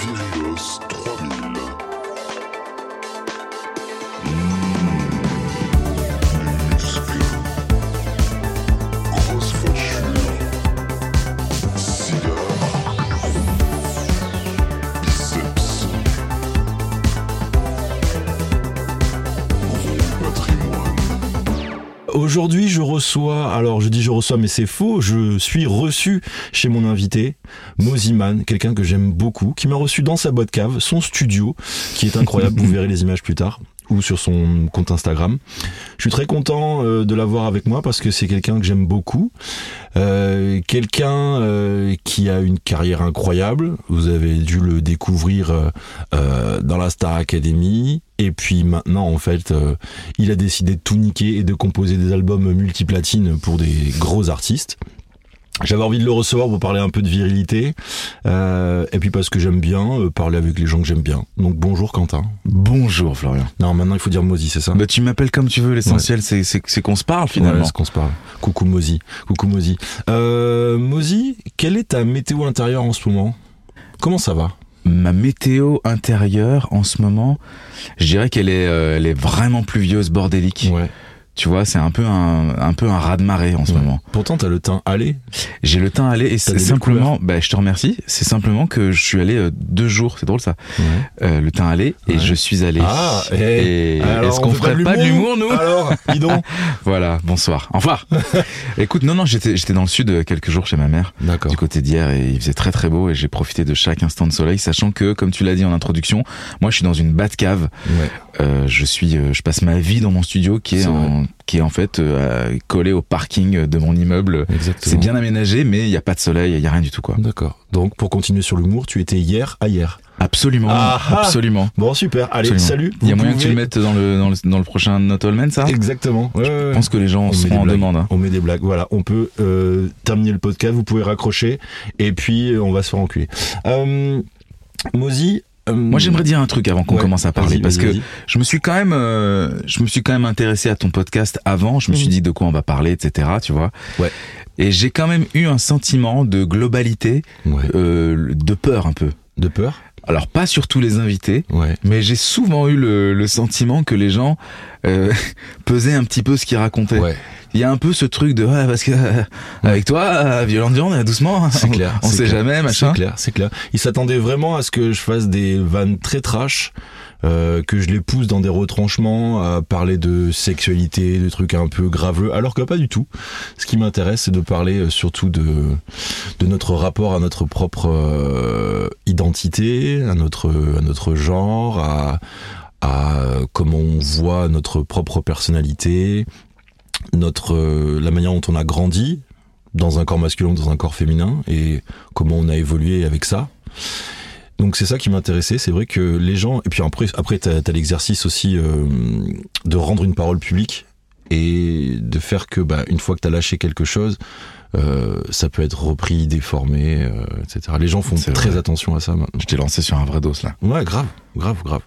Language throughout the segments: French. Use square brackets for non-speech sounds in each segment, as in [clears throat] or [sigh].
Vieillos 3000. Aujourd'hui, je reçois, alors je dis je reçois, mais c'est faux, je suis reçu chez mon invité, Moziman, quelqu'un que j'aime beaucoup, qui m'a reçu dans sa boîte cave, son studio, qui est incroyable, vous verrez les images plus tard ou sur son compte Instagram. Je suis très content euh, de l'avoir avec moi parce que c'est quelqu'un que j'aime beaucoup, euh, quelqu'un euh, qui a une carrière incroyable. Vous avez dû le découvrir dans la Star Academy. Et puis maintenant, en fait, il a décidé de tout niquer et de composer des albums multiplatines pour des gros artistes. J'avais envie de le recevoir pour parler un peu de virilité, euh, et puis parce que j'aime bien euh, parler avec les gens que j'aime bien. Donc bonjour Quentin. Bonjour Florian. Non, maintenant il faut dire Mozi, c'est ça? Bah, tu m'appelles comme tu veux, l'essentiel c'est qu'on se parle finalement. Ouais, c'est qu'on se parle. Coucou Mozi. Coucou Mozi. Euh, Mozi, quelle est ta météo intérieure en ce moment? Comment ça va? Ma météo intérieure en ce moment, je dirais qu'elle est, euh, elle est vraiment pluvieuse, bordélique. Ouais. Tu vois, c'est un peu un, un peu un raz de marée en ce Ouais. moment. Pourtant, t'as le teint allé. J'ai le teint allé et c'est simplement, bah, je te remercie, c'est simplement que je suis allé euh, deux jours, c'est drôle ça, euh, le teint allé et Ouais. je suis allé. Ah, et Alors, est-ce on qu'on ferait pas de l'humour nous [laughs] Alors, dis donc. [laughs] Voilà, bonsoir. Enfin, [laughs] écoute, non, non, j'étais, j'étais dans le sud euh, quelques jours chez ma mère. D'accord. du côté d'hier et il faisait très très beau et j'ai profité de chaque instant de soleil sachant que comme tu l'as dit en introduction moi je suis dans une Batcave Ouais. euh, je suis euh, je passe ma vie dans mon studio qui est, C'est en, qui est en fait euh, collé au parking de mon immeuble c'est bien aménagé mais il y a pas de soleil il y a rien du tout quoi D'accord. Donc, pour continuer sur l'humour, tu étais hier à hier. absolument Ah, ah. absolument Bon, super. Allez, Absolument. salut. il y a moyen que tu pouvez- le mettes dans le dans le, dans le prochain Not All Men ça? Exactement. Ouais, je ouais. pense que les gens On en blagues. demande hein. On met des blagues. Voilà, on peut euh, terminer le podcast. Vous pouvez raccrocher et puis euh, on va se faire enculer. Euh, Mozi. Euh, moi j'aimerais dire un truc avant qu'on ouais, commence à parler parce que je me suis quand même euh, je me suis quand même intéressé à ton podcast avant je me suis Mhm. dit de quoi on va parler etc tu vois Ouais. et j'ai quand même eu un sentiment de globalité Ouais. euh, de peur un peu De peur? alors pas sur tous les invités Ouais. mais j'ai souvent eu le, le sentiment que les gens euh, [laughs] pesaient un petit peu ce qu'ils racontaient Ouais. Il y a un peu ce truc de ouais, parce que euh, avec toi euh, violente viande doucement [laughs] C'est clair. on c'est sait clair, jamais machin C'est clair, c'est clair. Ils s'attendaient vraiment à ce que je fasse des vannes très trash, euh, que je les pousse dans des retranchements, à parler de sexualité, de trucs un peu graveux, alors que pas du tout. Ce qui m'intéresse, c'est de parler euh, surtout de de notre rapport à notre propre euh, identité, à notre à notre genre, à à comment on voit notre propre personnalité, notre euh, la manière dont on a grandi dans un corps masculin ou dans un corps féminin et comment on a évolué avec ça. Donc c'est ça qui m'intéressait. C'est vrai que les gens et puis après après t'as as, l'exercice aussi euh, de rendre une parole publique et de faire que bah, une fois que t'as lâché quelque chose, euh, ça peut être repris, déformé, euh, etc. Les gens font très vrai. attention à ça maintenant. je t'ai lancé sur un vrai dos là Ouais, grave, grave, grave.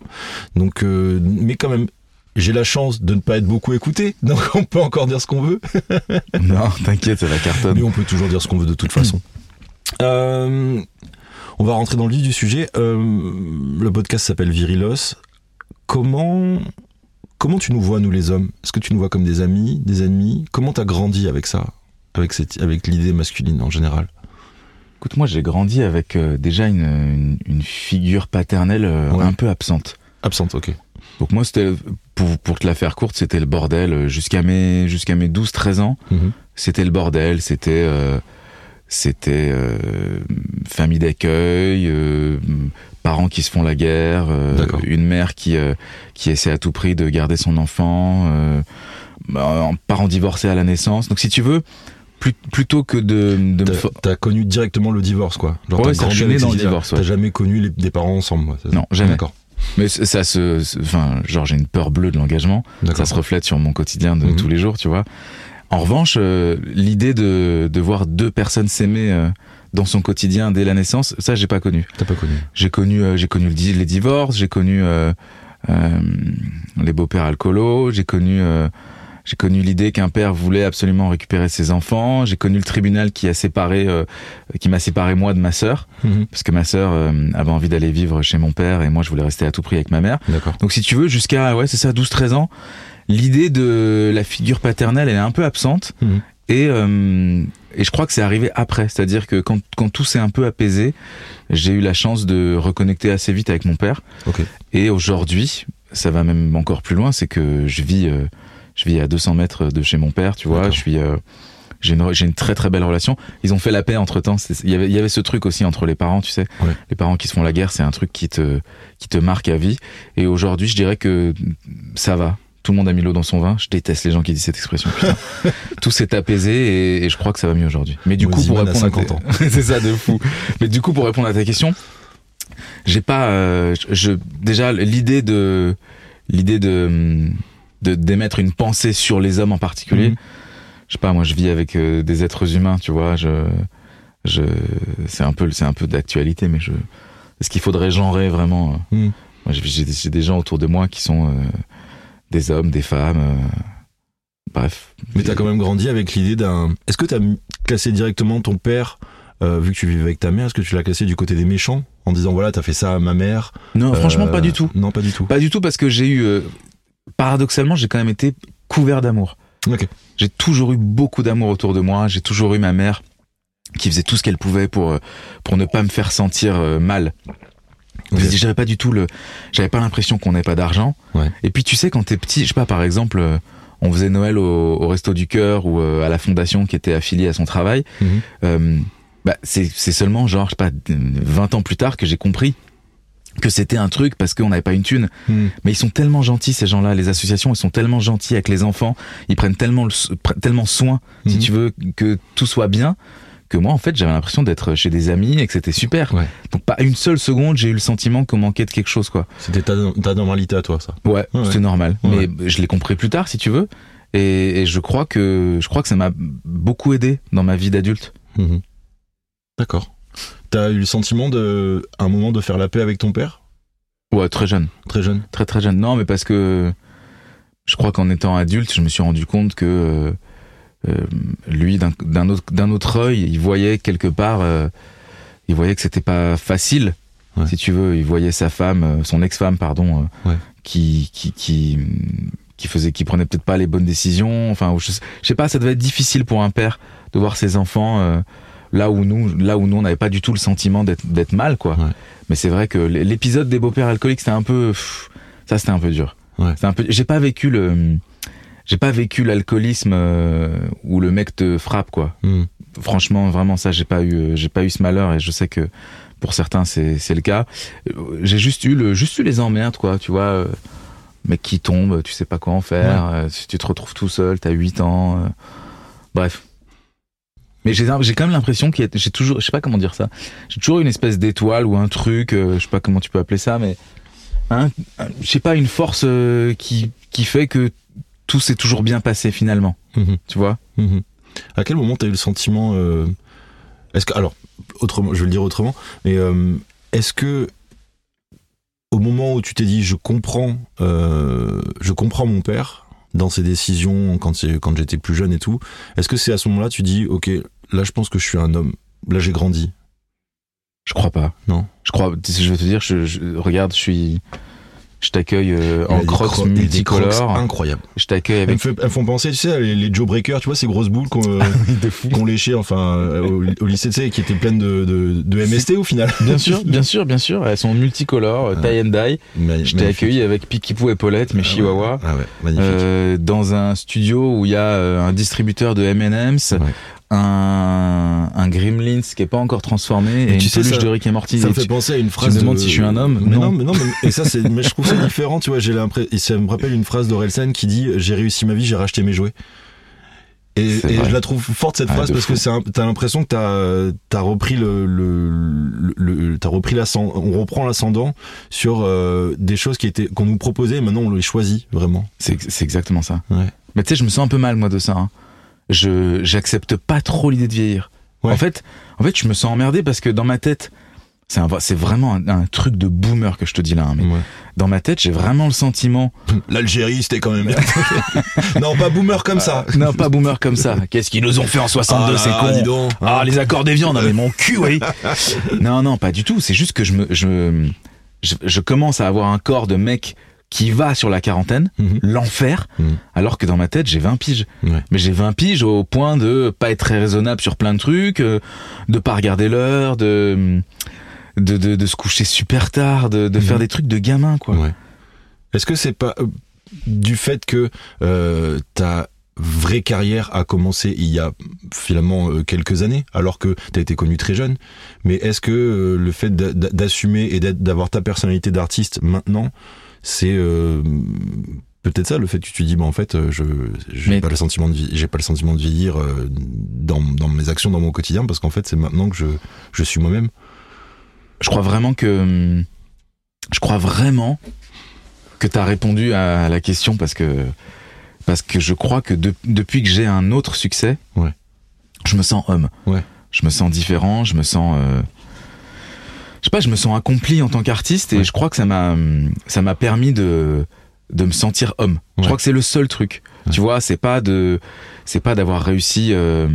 Donc, euh, mais quand même, j'ai la chance de ne pas être beaucoup écouté, [laughs] donc on peut encore dire ce qu'on veut, [laughs] non t'inquiète la cartonne mais on peut toujours dire ce qu'on veut de toute façon. Euh, on va rentrer dans le vif du sujet. Euh, le podcast s'appelle Virilos. Comment, comment tu nous vois, nous les hommes? Est-ce que tu nous vois comme des amis, des ennemis? Comment t'as grandi avec ça avec, cette, avec l'idée masculine en général? Écoute, moi j'ai grandi avec euh, déjà une, une, une figure paternelle Ouais. un peu absente. Absente, ok. Donc moi c'était, pour, pour te la faire courte, c'était le bordel. euh, Jusqu'à mes, jusqu'à mes 12-13 ans, Mhm. c'était le bordel. C'était, euh, c'était euh, famille d'accueil, euh, parents qui se font la guerre, euh, une mère qui, euh, qui essaie à tout prix de garder son enfant, euh, bah, un parent divorcé à la naissance. Donc si tu veux, plus- plutôt que de, de T'as connu directement le divorce, quoi. Genre, Ouais, ça, je suis né dans le divorce, ouais. T'as jamais connu les, des parents ensemble, moi. Non, jamais. D'accord. Mais ça se, enfin, genre j'ai une peur bleue de l'engagement. Ça se reflète sur mon quotidien de Mhm. tous les jours, tu vois. En revanche, euh, l'idée de, de voir deux personnes s'aimer euh, dans son quotidien dès la naissance, ça j'ai pas connu. T'as pas connu. J'ai connu, euh, j'ai connu les divorces, j'ai connu les beaux-pères alcoolos, j'ai connu, euh, J'ai connu l'idée qu'un père voulait absolument récupérer ses enfants. J'ai connu le tribunal qui a séparé, euh, qui m'a séparé moi de ma sœur, Mhm. parce que ma sœur euh, avait envie d'aller vivre chez mon père et moi je voulais rester à tout prix avec ma mère. Donc si tu veux, jusqu'à ouais c'est ça, 12-13 ans, l'idée de la figure paternelle elle est un peu absente. Mhm. Et, euh, et je crois que c'est arrivé après, c'est-à-dire que quand, quand tout s'est un peu apaisé, j'ai eu la chance de reconnecter assez vite avec mon père. Ok. Et aujourd'hui, ça va même encore plus loin, c'est que je vis, euh, je vis à 200 mètres de chez mon père, tu vois. Je suis, euh, j'ai une, j'ai une très très belle relation. Ils ont fait la paix entre temps. Il y avait, il y avait ce truc aussi entre les parents, tu sais. Ouais. Les parents qui se font la guerre, c'est un truc qui te, qui te marque à vie. Et aujourd'hui, je dirais que ça va. Tout le monde a mis l'eau dans son vin. Je déteste les gens qui disent cette expression. [laughs] Tout s'est apaisé et, et je crois que ça va mieux aujourd'hui. Mais du coup, pour répondre à 50 ans. ta- c'est ça de fou. Mais du coup, pour répondre à ta question, j'ai pas, euh, je, je- déjà l'idée de, l'idée de, de d'émettre une pensée sur les hommes en particulier. Mhm. Je sais pas, moi, je vis avec euh, des êtres humains, tu vois. Je, je, c'est un peu, c'est un peu d'actualité, mais je, est-ce qu'il faudrait genrer vraiment euh, Mhm. Moi, j'ai, j'ai des- gens autour de moi qui sont euh, des hommes, des femmes. euh, bref. Mais t'as quand même grandi avec l'idée d'un. Est-ce que t'as classé directement ton père, euh, vu que tu vivais avec ta mère, est-ce que tu l'as classé du côté des méchants en disant voilà t'as fait ça à ma mère? Non, franchement, pas du tout. Non, pas du tout. Pas du tout parce que j'ai eu, paradoxalement, j'ai quand même été couvert d'amour. Ok. J'ai toujours eu beaucoup d'amour autour de moi. J'ai toujours eu ma mère qui faisait tout ce qu'elle pouvait pour euh, pour ne pas me faire sentir euh, mal. Ok. Je J'avais pas du tout le, j'avais pas l'impression qu'on n'ait pas d'argent. Ouais. Et puis tu sais quand t'es petit, je sais pas par exemple, euh, on faisait Noël au, au resto du cœur ou à la fondation qui était affiliée à son travail. Mhm. Euh, bah c'est c'est seulement genre je sais pas 20 ans plus tard que j'ai compris que c'était un truc parce qu'on n'avait pas une thune. Mhm. Mais ils sont tellement gentils ces gens-là, les associations, ils sont tellement gentils avec les enfants, ils prennent tellement le tellement soin, si Mhm. tu veux, que tout soit bien. Que moi, en fait, j'avais l'impression d'être chez des amis et que c'était super. Ouais. Donc, pas une seule seconde, j'ai eu le sentiment qu'on manquait de quelque chose, quoi. C'était ta, ta normalité à toi, ça. Ouais, Ouais, c'est normal. Ouais. Mais je l'ai compris plus tard, si tu veux. Et, et je crois que je crois que ça m'a beaucoup aidé dans ma vie d'adulte. Mhm. D'accord. T'as eu le sentiment de, à un moment, de faire la paix avec ton père, Ouais, très jeune, très jeune. très très jeune. Non, mais parce que je crois qu'en étant adulte, je me suis rendu compte que euh, euh, lui, d'un autre d'un autre œil, il voyait quelque part, euh, il voyait que c'était pas facile, Ouais. si tu veux. Il voyait sa femme, son ex-femme, pardon, euh, Ouais. qui qui qui qui faisait, qui prenait peut-être pas les bonnes décisions. Enfin, je, je sais pas, ça devait être difficile pour un père de voir ses enfants. Là où nous, là où nous, on n'avait pas du tout le sentiment d'être mal, quoi. Ouais. Mais c'est vrai que l'épisode des beaux-pères alcooliques, c'était un peu, pff, ça, c'était un peu dur. Ouais. Un peu. J'ai pas vécu le. J'ai pas vécu l'alcoolisme euh, où le mec te frappe quoi. Mhm. Franchement, vraiment ça, j'ai pas eu, euh, j'ai pas eu ce malheur et je sais que pour certains c'est le cas. Euh, J'ai juste eu le, juste eu les emmerdes quoi, tu vois. mec qui tombe, tu sais pas quoi en faire. tu te retrouves tout seul, t'as 8 ans. bref. Mais j'ai quand même l'impression qu'il y a, j'ai toujours, je sais pas comment dire ça. J'ai toujours une espèce d'étoile ou un truc, euh, je sais pas comment tu peux appeler ça, mais un- je sais pas une force euh, qui qui fait que tout s'est toujours bien passé finalement. Mhm. Tu vois? Mhm. À quel moment t'as eu le sentiment euh, Est-ce que alors autrement, je vais le dire autrement, mais euh, est-ce que au moment où tu t'es dit je comprends, je comprends mon père dans ses décisions quand quand j'étais plus jeune et tout, est-ce que c'est à ce moment-là tu dis ok là je pense que je suis un homme, là j'ai grandi. Je crois pas. Non. Je crois. Je vais te dire, je, je- regarde, je suis, je t'accueille euh, en crocs cro- multicolores. incroyables. Je t'accueille Elles me, avec fait- elles font penser, tu sais, les, les Joe Breaker, tu vois, ces grosses boules qu'on [laughs] fou. qu'on léchait, enfin, euh, au, au lycée, tu sais, qui étaient pleines de, de, de MST au final. Bien sûr, bien sûr, bien sûr. Elles sont multicolores, Ouais. tie and. Ma- Je t'ai accueilli avec Pikipou et Paulette, mes Ah ouais. Ah ouais, magnifique. euh, dans un studio où il y a un distributeur de M&M's, Ouais. Un, un Gremlins qui est pas encore transformé Mais et tu une sais, peluche ça- de Rick et Morty. Ça me fait tu- penser à une phrase. me demandes de- si je suis un homme? Mais Non. non, mais non, mais, et ça, c'est, mais je trouve ça [laughs] différent, tu vois. J'ai l'impression, et ça me rappelle une phrase d'Orelsan qui dit J'ai réussi ma vie, j'ai racheté mes jouets. Et, je la trouve forte cette Ah, phrase parce fou. que c'est t'as l'impression que t'as t'as repris le, le, le, le- t'as repris l'ascendant, on reprend l'ascendant sur euh, des choses qui étaient qu'on nous proposait et maintenant on les choisit vraiment. C'est c'est exactement ça. Ouais. Mais tu sais, je me sens un peu mal moi de ça. hein. Je j'accepte pas trop l'idée de vieillir. Ouais. En fait, en fait, je me sens emmerdé parce que dans ma tête, C'est un- c'est vraiment un, un truc de boomer que je te dis là. hein, mais Ouais. dans ma tête, j'ai vraiment le sentiment. [laughs] L'Algérie, c'était quand même [laughs] non, pas boomer comme ça. Non, pas boomer comme ça. Qu'est-ce qu'ils nous ont fait en 62, Ah c'est con. dis donc. Ah, les accords des viandes, mais mon cul, oui. non, non, pas du tout. C'est juste que je me, je, je, je commence à avoir un corps de mec qui va sur la quarantaine, Mhm. l'enfer, Mhm. alors que dans ma tête, j'ai 20 piges. Ouais. Mais j'ai 20 piges au point de pas être très raisonnable sur plein de trucs, euh, de pas regarder l'heure, de, de, de, de se coucher super tard, de, de Mhm. faire des trucs de gamin, quoi. Ouais. Est-ce que c'est pas euh, du fait que euh, ta vraie carrière a commencé il y a finalement euh, quelques années, alors que tu as été connu très jeune, mais est-ce que le fait d'a- d'a- d'assumer et d'avoir ta personnalité d'artiste maintenant, c'est euh, peut-être ça le fait que tu te dis bah en fait euh, je j'ai Mais- pas le sentiment de j'ai pas le sentiment de vieillir euh, dans, dans mes actions dans mon quotidien parce qu'en fait c'est maintenant que je je suis moi-même. Je crois vraiment que. Je crois vraiment que tu as répondu à la question parce que. Parce que je crois que de- depuis que j'ai un autre succès, Ouais. je me sens homme. Ouais. Je me sens différent, je me sens. euh, je sais pas, je me sens accompli en tant qu'artiste et Ouais. je crois que ça m'a hum, ça m'a permis de de me sentir homme. Je crois que c'est le seul truc. Ouais. Tu vois, c'est pas de c'est pas d'avoir réussi euh,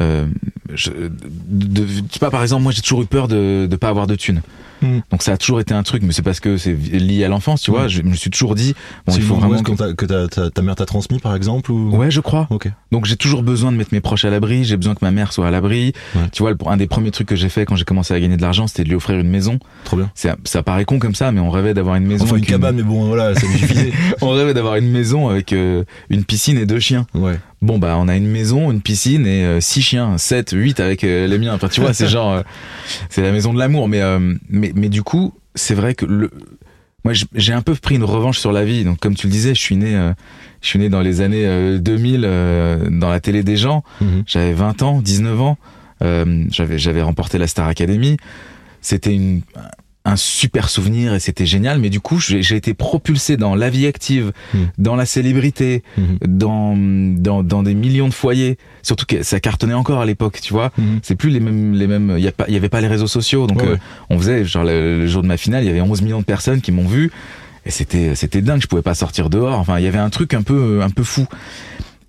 euh, je, de, de- je sais pas par exemple moi j'ai toujours eu peur de de pas avoir de thunes. Hmm. Donc ça a toujours été un truc mais c'est parce que c'est lié à l'enfance, tu vois, Ouais. je me suis toujours dit bon il faut vraiment t'a- que ta, ta, ta mère t'a transmis par exemple ou? Ouais, je crois. Ok. Donc j'ai toujours besoin de mettre mes proches à l'abri, j'ai besoin que ma mère soit à l'abri. Ouais. Tu vois, un des premiers trucs que j'ai fait quand j'ai commencé à gagner de l'argent, c'était de lui offrir une maison. Trop bien. C'est- Ça paraît con comme ça, mais on rêvait d'avoir une maison. Enfin, une cabane, mais bon, voilà, ça suffisait. [laughs] On rêvait d'avoir une maison avec euh, une piscine et deux chiens. Ouais. Bon bah on a une maison, une piscine et euh, six chiens, sept, huit avec euh, les miens. Enfin tu vois, c'est genre euh, c'est la maison de l'amour. Mais euh, mais mais du coup, c'est vrai que le moi j'ai un peu pris une revanche sur la vie. Donc comme tu le disais, je suis né euh, je suis né dans les années euh, 2000 euh, dans la télé des gens. Mhm. J'avais 20 ans, 19 ans. Euh, j'avais j'avais remporté la Star Academy. C'était une un super souvenir et c'était génial. Mais du coup, j'ai été propulsé dans la vie active, Mhm. dans la célébrité, Mhm. dans, dans, dans des millions de foyers. Surtout que ça cartonnait encore à l'époque, tu vois. Mhm. C'est plus les mêmes, les mêmes, il y a pas, il y avait pas les réseaux sociaux. Donc, Ouais, euh, ouais. on faisait, genre, le, le jour de ma finale, il y avait 11 millions de personnes qui m'ont vu. Et c'était, c'était dingue. Je pouvais pas sortir dehors. Enfin, il y avait un truc un peu, un peu fou.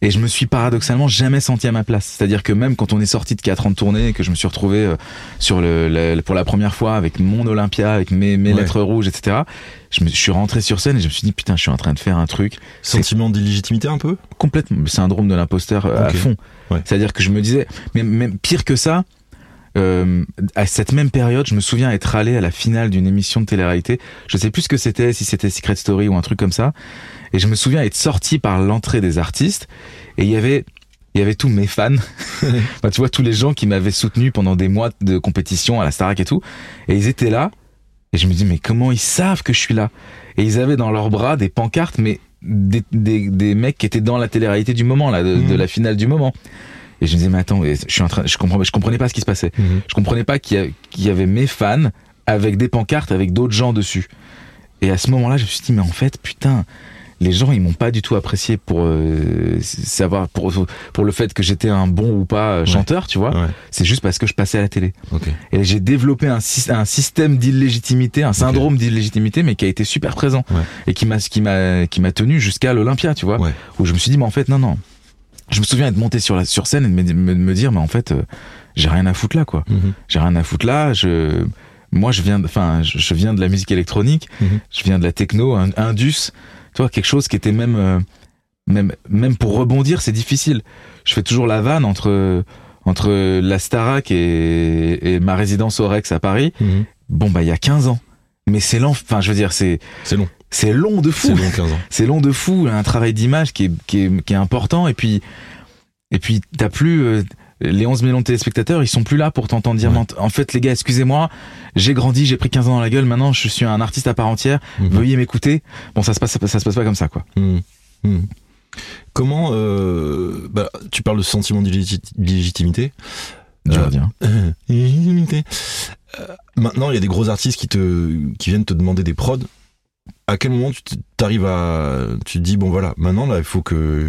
Et je me suis paradoxalement jamais senti à ma place. C'est-à-dire que même quand on est sorti de 4 ans de tournée et que je me suis retrouvé euh, sur le, le- pour la première fois avec mon Olympia, avec mes, mes Ouais. lettres rouges, etc. Je me je suis rentré sur scène et je me suis dit putain, je suis en train de faire un truc Sentiment d'illégitimité un peu? Complètement le syndrome de l'imposteur euh, à fond. Ouais. C'est-à-dire que je me disais, mais même pire que ça, euh, à cette même période, je me souviens être allé à la finale d'une émission de télé-réalité. Je sais plus ce que c'était, si c'était Secret Story ou un truc comme ça. Et je me souviens être sorti par l'entrée des artistes et il y avait il y avait tous mes fans, [laughs] Enfin, tu vois tous les gens qui m'avaient soutenu pendant des mois de compétition à la Starac et tout, et ils étaient là. Et je me dis mais comment ils savent que je suis là? Et ils avaient dans leurs bras des pancartes, mais des, des, des mecs qui étaient dans la télé-réalité du moment là, de, de la finale du moment. Et je me disais mais attends, je suis en train, je comprends, je comprenais pas ce qui se passait. Je comprenais pas qu'il y, a- qu'il y avait mes fans avec des pancartes avec d'autres gens dessus. Et à ce moment-là, je me suis dit, mais en fait, putain, les gens, ils m'ont pas du tout apprécié pour euh, savoir, pour, pour le fait que j'étais un bon ou pas euh, chanteur, tu vois. Ouais. C'est juste parce que je passais à la télé. Et j'ai développé un, sy- un système d'illégitimité, un syndrome d'illégitimité, mais qui a été super présent. Ouais. Et qui m'a, qui m'a, qui m'a tenu jusqu'à l'Olympia, tu vois. Où je me suis dit, mais en fait, non, non. Je me souviens être monté sur la, sur scène et de me, dire, mais en fait, euh, j'ai rien à foutre là, quoi Mhm. j'ai rien à foutre là. Je, moi, je viens, de- enfin, je, je viens de la musique électronique, Mhm. je viens de la techno, un, indus, tu vois, quelque chose qui était même, euh, même, même pour rebondir, c'est difficile. Je fais toujours la vanne entre entre la Starac et, et ma résidence au Rex à Paris. Mhm. Bon, bah, il y a 15 ans. Mais c'est lent, enfin, je veux dire, c'est, C'est long. c'est long de fou C'est long, 15 ans. c'est long de fou, un travail d'image qui est, qui, est, qui est important et puis et puis t'as plus euh, les 11 millions de téléspectateurs, ils sont plus là pour t'entendre dire Ouais. En fait les gars, excusez-moi, j'ai grandi, j'ai pris 15 ans dans la gueule, maintenant je suis un artiste à part entière, Mhm. veuillez m'écouter. Bon, ça se passe ça se passe pas comme ça quoi. Mhm. Mhm. Comment euh, bah, tu parles de sentiment d'illégiti- d'illégitimité Euh. [laughs] Euh, maintenant, il y a des gros artistes qui te qui viennent te demander des prods. À quel moment tu t'arrives à tu te dis bon voilà maintenant là il faut que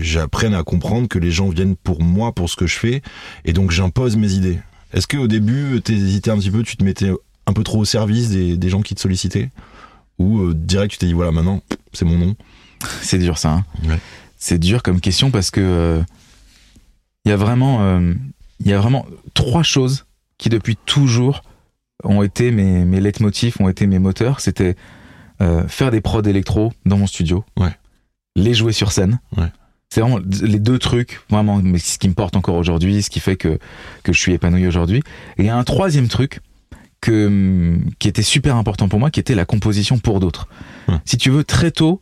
j'apprenne à comprendre que les gens viennent pour moi pour ce que je fais et donc j'impose mes idées. Est-ce qu'au début, t'hésitais un petit peu, tu te mettais un peu trop au service des, des gens qui te sollicitaient? Ou euh, direct, tu t'es dit, voilà, maintenant, c'est mon nom? C'est dur ça. hein. Ouais. C'est dur comme question parce que euh, il y a vraiment, euh, il y a vraiment trois choses qui depuis toujours ont été mes, mes leitmotifs, ont été mes moteurs. C'était euh, faire des prods électro dans mon studio, Ouais. les jouer sur scène. Ouais. C'est vraiment les deux trucs, vraiment, mais ce qui me porte encore aujourd'hui, ce qui fait que, que je suis épanoui aujourd'hui. Et il y a un troisième truc que, hum, qui était super important pour moi, qui était la composition pour d'autres. Ouais. Si tu veux, très tôt,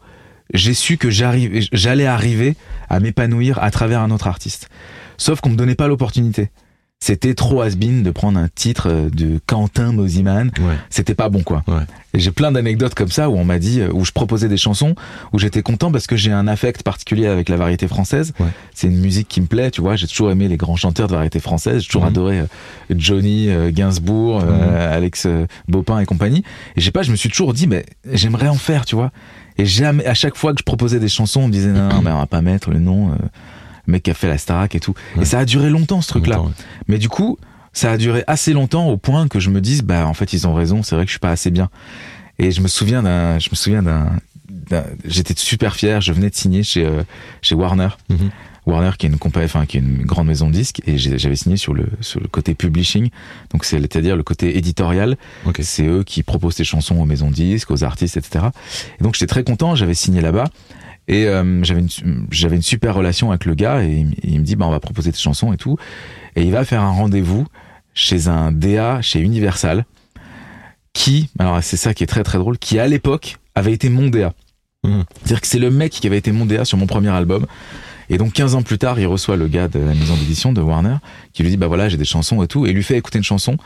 j'ai su que j'allais arriver à m'épanouir à travers un autre artiste. Sauf qu'on me donnait pas l'opportunité. C'était trop has-been de prendre un titre euh, de Quentin Mosiman. Ouais. C'était pas bon, quoi. Ouais. Et j'ai plein d'anecdotes comme ça où on m'a dit, euh, où je proposais des chansons, où j'étais content parce que j'ai un affect particulier avec la variété française. Ouais. C'est une musique qui me plaît, tu vois. J'ai toujours aimé les grands chanteurs de variété française. J'ai toujours Mhm. adoré euh, Johnny, Gainsbourg, euh, Mhm. Alex Bopin et compagnie. Et je sais pas, je me suis toujours dit, mais j'aimerais en faire, tu vois. Et jamais, à chaque fois que je proposais des chansons, on me disait, non, non, [clears throat] mais on va pas mettre le nom, euh, mec qui a fait la Starac et tout. Ouais. Et ça a duré longtemps, ce truc-là. Ouais. Mais du coup, ça a duré assez longtemps au point que je me dise, bah en fait ils ont raison, c'est vrai que je suis pas assez bien. Et je me souviens d'un, je me souviens d'un, d'un- j'étais super fier, je venais de signer chez euh, chez Warner. Mhm. Warner qui est une compagnie, enfin qui est une grande maison de disques et j'avais signé sur le sur le côté publishing, donc c'est- c'est-à-dire le côté éditorial. C'est eux qui proposent ces chansons aux maisons de disques, aux artistes, etc. Et donc j'étais très content, j'avais signé là-bas. Et euh, j'avais une j'avais une super relation avec le gars et il, me dit bah on va proposer tes chansons et tout et il va faire un rendez-vous chez un DA chez Universal qui alors c'est ça qui est très très drôle qui à l'époque avait été mon DA. Mhm. C'est-à-dire que c'est le mec qui avait été mon DA sur mon premier album et donc 15 ans plus tard, il reçoit le gars de la maison d'édition de Warner qui lui dit bah voilà, j'ai des chansons et tout et lui fait écouter une chanson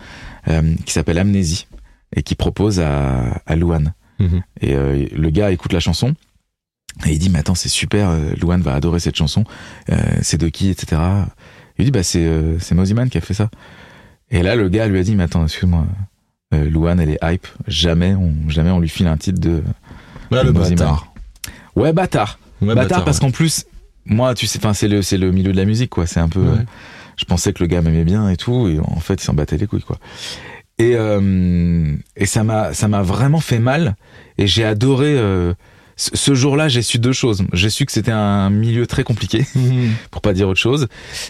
euh, qui s'appelle Amnésie et qui propose à à Louane. Mhm. Et euh, le gars écoute la chanson et il dit mais attends c'est super, euh, Louane va adorer cette chanson. Euh, c'est de qui etc. Il dit bah c'est euh, c'est Moziman qui a fait ça. Et là le gars lui a dit mais attends excuse-moi, euh, Louane elle est hype, jamais on jamais on lui file un titre de Voilà le Moziman. bâtard. ouais bâtard. Ouais, bâtard, parce ouais. qu'en plus moi tu sais enfin c'est le c'est le milieu de la musique quoi, c'est un peu Ouais. euh, je pensais que le gars m'aimait bien et tout et en fait il s'en battait les couilles quoi. Et euh, et ça m'a ça m'a vraiment fait mal et j'ai adoré ce jour-là, j'ai su deux choses. J'ai su que c'était un milieu très compliqué, [laughs] Mhm. [laughs] pour pas dire autre chose,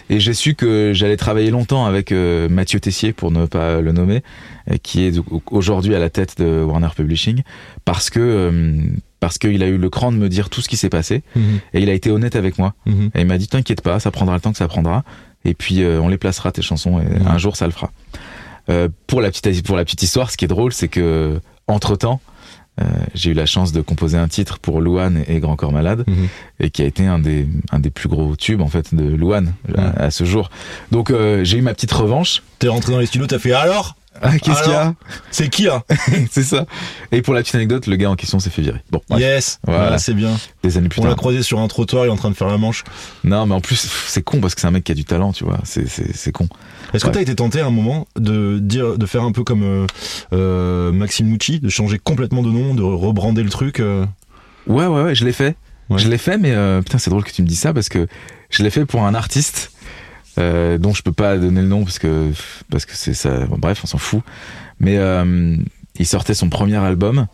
et j'ai su que j'allais travailler longtemps avec euh, Mathieu Tessier, pour ne pas le nommer, euh, qui est aujourd'hui à la tête de Warner Publishing, parce que euh, parce qu'il a eu le cran de me dire tout ce qui s'est passé, Mhm. et il a été honnête avec moi. Mhm. Et il m'a dit t'inquiète pas, ça prendra le temps que ça prendra, et puis euh, on les placera tes chansons, et un jour ça le fera. Pour la petite pour la petite histoire, ce qui est drôle, c'est que entre temps. J'ai eu la chance de composer un titre pour Louane et Grand Corps Malade Mhm. et qui a été un des un des plus gros tubes en fait de Louane à, à ce jour. Donc euh, j'ai eu ma petite revanche. T'es rentré dans les studios, t'as fait alors? Ah, qu'est-ce qu'il y a C'est qui là [laughs] C'est ça. Et pour la petite anecdote, le gars en question s'est fait virer. Bon, bref, Yes Voilà. Voilà, c'est bien. des années plus On l'a croisé sur un trottoir, il est en train de faire la manche. Non, mais en plus c'est con parce que c'est un mec qui a du talent, tu vois. C'est c'est c'est con. Est-ce que t'as été tenté à un moment de dire, de faire un peu comme euh, euh, Maxime Mucci, de changer complètement de nom, de rebrander le truc euh Ouais, ouais, ouais, je l'ai fait. Ouais. Je l'ai fait, mais euh, putain, c'est drôle que tu me dis ça parce que je l'ai fait pour un artiste euh, dont je peux pas donner le nom parce que parce que c'est ça. bon, bref, on s'en fout. Mais euh, il sortait son premier album.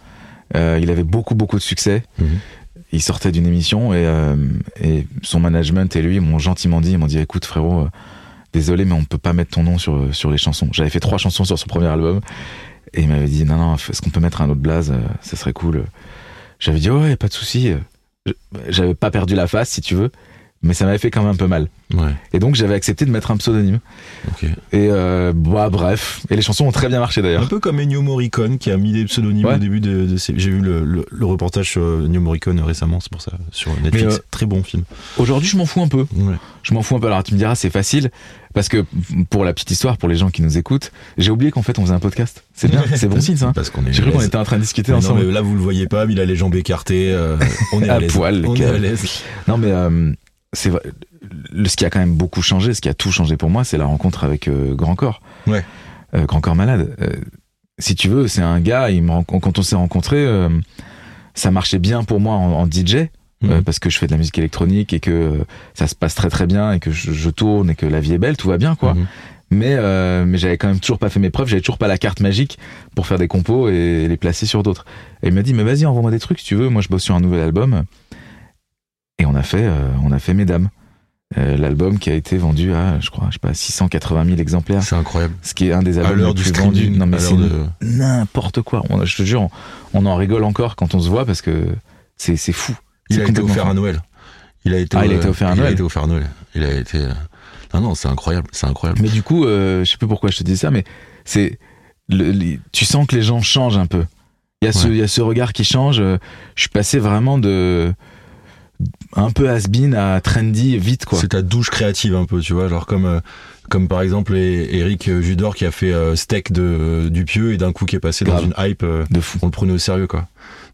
Euh, il avait beaucoup beaucoup de succès. Mhm. Il sortait d'une émission et, euh, et son management et lui m'ont gentiment dit, ils m'ont dit, écoute frérot, désolé mais on peut pas mettre ton nom sur sur les chansons. J'avais fait trois chansons sur son premier album et il m'avait dit, non non, est-ce qu'on peut mettre un autre blaze, ça serait cool. J'avais dit, ouais, pas de souci. J'avais pas perdu la face, si tu veux, mais ça m'avait fait quand même un peu mal. Ouais, Et donc j'avais accepté de mettre un pseudonyme. ok. Et euh, bah bref. Et les chansons ont très bien marché Un d'ailleurs. peu comme Ennio Morricone qui a mis des pseudonymes Ouais. au début de, de ses... J'ai vu le, le, le reportage sur Ennio Morricone récemment, c'est pour ça, sur Netflix. Euh, Très bon film. Aujourd'hui, je m'en fous un peu. Ouais. Je m'en fous un peu. Alors tu me diras, c'est facile parce que pour la petite histoire, pour les gens qui nous écoutent, j'ai oublié qu'en fait on faisait un podcast. C'est bien, c'est bon [laughs] signe ça. Parce qu'on est J'ai cru qu'on était en train de discuter Mais non, ensemble. mais là vous le voyez pas, mais il a les jambes écartées. euh, on est [laughs] à, À poil, on est à l'aise. Non mais euh, c'est ce qui a quand même beaucoup changé, ce qui a tout changé pour moi, c'est la rencontre avec euh, Grand Corps. Ouais. Euh, Grand Corps Malade. Euh, si tu veux, c'est un gars. Il me ren- quand on s'est rencontrés, ça marchait bien pour moi en, en DJ. Mhm. parce que je fais de la musique électronique et que ça se passe très très bien et que je, je tourne et que la vie est belle, tout va bien quoi. Mhm. Mais, mais j'avais quand même toujours pas fait mes preuves, j'avais toujours pas la carte magique pour faire des compos et les placer sur d'autres. Et il m'a dit, mais vas-y, envoie-moi des trucs si tu veux. Moi, je bosse sur un nouvel album. Et on a fait, euh, on a fait Mesdames. Euh, L'album qui a été vendu à, je crois, je sais pas, 680 000 exemplaires. C'est incroyable. Ce qui est un des albums les plus vendus. Non, mais c'est de- n'importe quoi. On, je te jure, on, on en rigole encore quand on se voit parce que c'est fou. Il a été offert fou. à Noël. Il a été, Ah, il a été offert à Il Noël. a été offert à Noël. Il a été. Non, non, c'est incroyable. C'est incroyable. Mais du coup, euh, je sais plus pourquoi je te dis ça, mais c'est le- les- tu sens que les gens changent un peu. Il y a ce, Ouais. il y a ce regard qui change. euh, Je suis passé vraiment de un peu has-been à trendy vite quoi. C'est ta douche créative un peu, tu vois, genre comme euh, comme par exemple Eric Judor qui a fait euh, Steak de euh, du pieux et d'un coup qui est passé Grave. dans une hype. euh, De fou. on le prenait au sérieux quoi.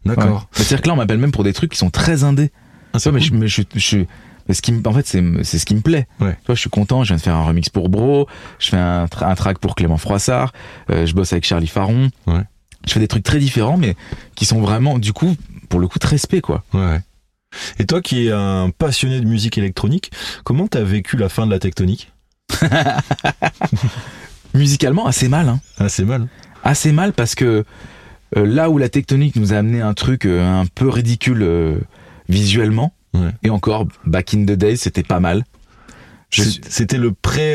D'accord. C'est-à-dire que là, on m'appelle même pour des trucs qui sont très indés. Ah, vois, mais je, mais je, je- mais ce qui me- en fait, c'est, c'est ce qui me plaît. Ouais. Tu vois, je suis content. Je viens de faire un remix pour Bro. Je fais un, tra- un track pour Clément Froissart. euh, je bosse avec Charlie Faron. Ouais. Je fais des trucs très différents, mais qui sont vraiment, du coup, pour le coup, de respect, quoi. Ouais. Et toi qui es un passionné de musique électronique, comment t'as vécu la fin de la tectonique [laughs] Musicalement, assez mal, hein. C'est mal. Assez mal parce que euh, là où la tectonique nous a amené un truc euh, un peu ridicule euh, visuellement, Ouais. et encore, back in the days, c'était pas mal. C'était le pré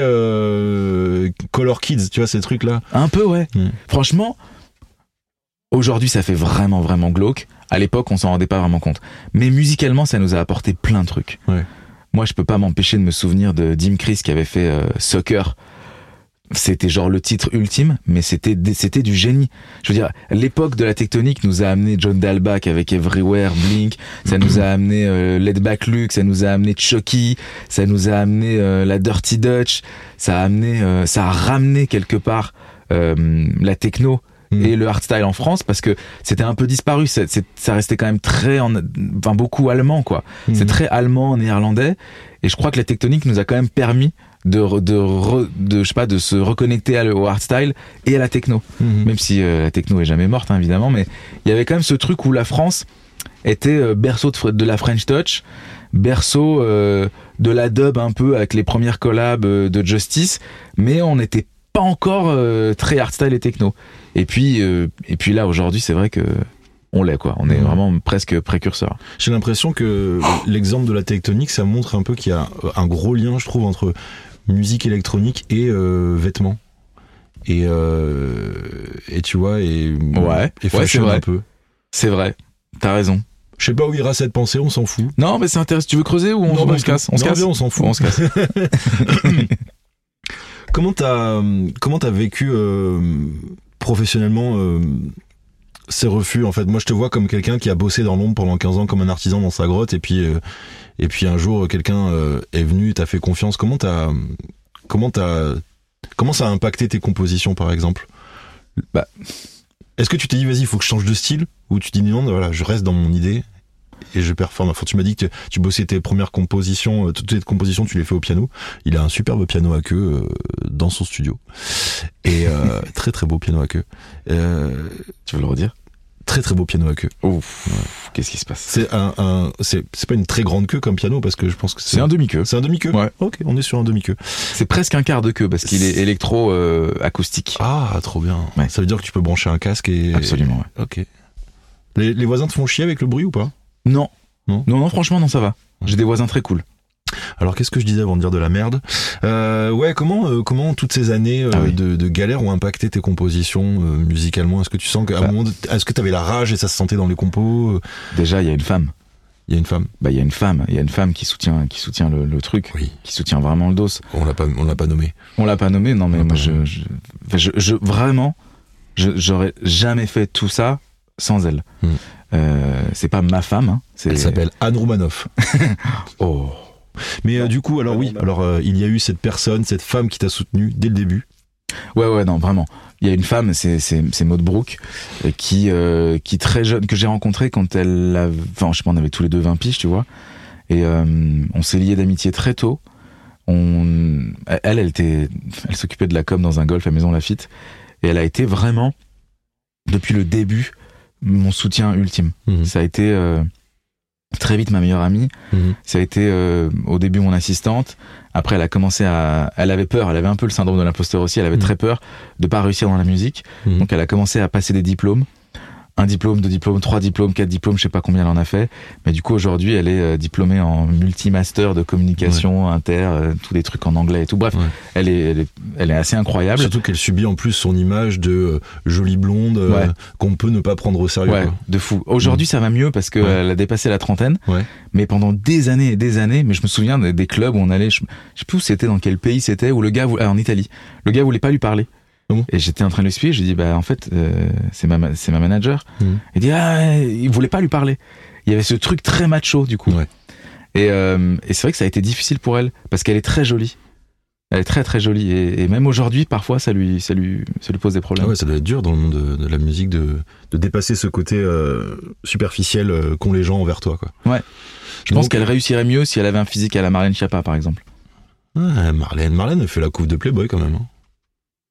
Color Kids, tu vois ces trucs là. Un peu, ouais. Franchement, aujourd'hui, ça fait vraiment, vraiment glauque. À l'époque, on s'en rendait pas vraiment compte. Mais musicalement, ça nous a apporté plein de trucs. Ouais. Moi, je peux pas m'empêcher de me souvenir de Dim Chris qui avait fait euh, Soccer. C'était genre le titre ultime, mais c'était c'était du génie. Je veux dire, l'époque de la tectonique nous a amené John Dalbach avec Everywhere, Blink, ça nous a amené euh, Let Back Luke, ça nous a amené Chucky, ça nous a amené euh, la Dirty Dutch, ça a amené, euh, ça a ramené quelque part euh, la techno Mm. et le hardstyle en France parce que c'était un peu disparu. C'est- c'est- ça restait quand même très, en, enfin beaucoup allemand quoi. C'est Mhm. très allemand, néerlandais. Et je crois que la tectonique nous a quand même permis de, re- de, re- de je sais pas, de se reconnecter à le, au hardstyle et à la techno. Mhm. Même si euh, la techno est jamais morte, hein, évidemment, mais il y avait quand même ce truc où la France était euh, berceau de, la French Touch, berceau euh, de la dub un peu avec les premières collabs de Justice, mais on n'était pas encore euh, très hardstyle et techno. Et puis, euh, et puis là, aujourd'hui, c'est vrai que on l'est, quoi. On est Mhm. vraiment presque précurseur. J'ai l'impression que l'exemple de la tectonique, ça montre un peu qu'il y a un gros lien, je trouve, entre musique électronique et euh, vêtements. Et, euh, et tu vois, et, Ouais. et fashion vrai. un peu. C'est vrai. T'as raison. Je sais pas où ira cette pensée, on s'en fout. Non, mais c'est intéressant. Tu veux creuser ou on, Non, on pas se casse? On se casse? on s'en fout. On se casse. [laughs] [laughs] Comment t'as comment t'as vécu euh, professionnellement euh, ces refus en fait Moi, je te vois comme quelqu'un qui a bossé dans l'ombre pendant 15 ans comme un artisan dans sa grotte, et puis euh, et puis un jour quelqu'un euh, est venu, t'a fait confiance. Comment t'as comment t'as comment ça a impacté tes compositions par exemple? Bah. Est-ce que tu t'es dit vas-y, il faut que je change de style? Ou tu dit non, voilà, je reste dans mon idée et je performe. Enfin, tu m'as dit que tu, bossais tes premières compositions, euh, toutes tes compositions, tu les fais au piano. Il a un superbe piano à queue euh, dans son studio. Et euh, [laughs] très très beau piano à queue. Euh, Tu veux le redire? très très beau piano à queue. Ouf. Qu'est-ce qui se passe? C'est un, un c'est pas une très grande queue comme piano parce que je pense que C'est un demi-queue. c'est un demi queue. Ouais. Ok, on est sur un demi queue. C'est presque un quart de queue parce qu'il est électro euh, acoustique. Ah, trop bien. Ouais. Ça veut dire que tu peux brancher un casque et Absolument. ouais. Ok. Les, les voisins te font chier avec le bruit ou pas? Non. Non Non, non, franchement, non, ça va. J'ai des voisins très cool. Alors qu'est-ce que je disais avant de dire de la merde euh, Ouais, comment euh, comment toutes ces années euh, Ah oui. de, de galère ont impacté tes compositions musicalement? Est-ce que tu sens qu'à un Bah. moment, est-ce que t'avais la rage et ça se sentait dans les compos Déjà, il y a une femme. Il y a une femme. Bah, il y a une femme. Il y a une femme qui soutient, qui soutient le, le truc, Oui. qui soutient vraiment le dos. On l'a pas on l'a pas nommé. On l'a pas nommé, non, mais moi, je, je, enfin, je, je- vraiment, j'aurais jamais fait tout ça sans elle. Hmm. Euh, c'est pas ma femme, hein. Elle s'appelle Anne Roumanoff. [laughs] Oh. Mais euh, du coup, alors oui, alors euh, il y a eu cette personne, cette femme qui t'a soutenu dès le début. Ouais, ouais, non, vraiment. Il y a une femme, c'est Maud Brooke, qui euh, qui très jeune que j'ai rencontrée quand elle, avait- enfin, je sais pas, on avait tous les deux 20 piges, tu vois, et euh, on s'est liés d'amitié très tôt. On, elle, elle était, elle s'occupait de la com dans un golf à Maison Lafitte, et elle a été vraiment depuis le début mon soutien ultime. Mhm. Ça a été, euh, très vite ma meilleure amie. Mhm. Ça a été euh, au début mon assistante. Après, elle a commencé à, elle avait peur. Elle avait un peu le syndrome de l'imposteur aussi. Elle avait Mhm. très peur de pas réussir dans la musique. Donc, elle a commencé à passer des diplômes. Un diplôme, deux diplômes, trois diplômes, quatre diplômes, je sais pas combien elle en a fait. Mais du coup, aujourd'hui, elle est euh, diplômée en multi-master de communication inter, euh, tous des trucs en anglais et tout. Bref, Ouais. elle est, elle est, elle est assez incroyable. Surtout qu'elle subit en plus son image de euh, jolie blonde euh, Ouais. qu'on peut ne pas prendre au sérieux. Ouais, quoi. de fou. Aujourd'hui, ça va mieux parce qu'elle a dépassé la trentaine. Ouais. Mais pendant des années et des années, mais je me souviens des, des clubs où on allait, je, je sais plus où c'était, dans quel pays c'était, où le gars, voulait- ah, en Italie, le gars voulait pas lui parler. Ah bon? Et j'étais en train de lui expliquer, je lui dis, bah, en fait, euh, c'est ma, ma- c'est ma manager. Mhm. Il dit, ah, il voulait pas lui parler. Il y avait ce truc très macho, du coup. Ouais. Et, euh, et c'est vrai que ça a été difficile pour elle, parce qu'elle est très jolie. Elle est très très jolie. Et, et même aujourd'hui, parfois, ça lui, ça lui, ça lui pose des problèmes. Ah ouais, ça doit être dur dans le monde de, de la musique de, de dépasser ce côté euh, superficiel qu'ont les gens envers toi. Quoi. Ouais. Je pense qu'elle réussirait mieux si elle avait un physique à la Marlène Schiappa, par exemple. Ah, Marlène, Marlène fait la couve de Playboy quand même. hein.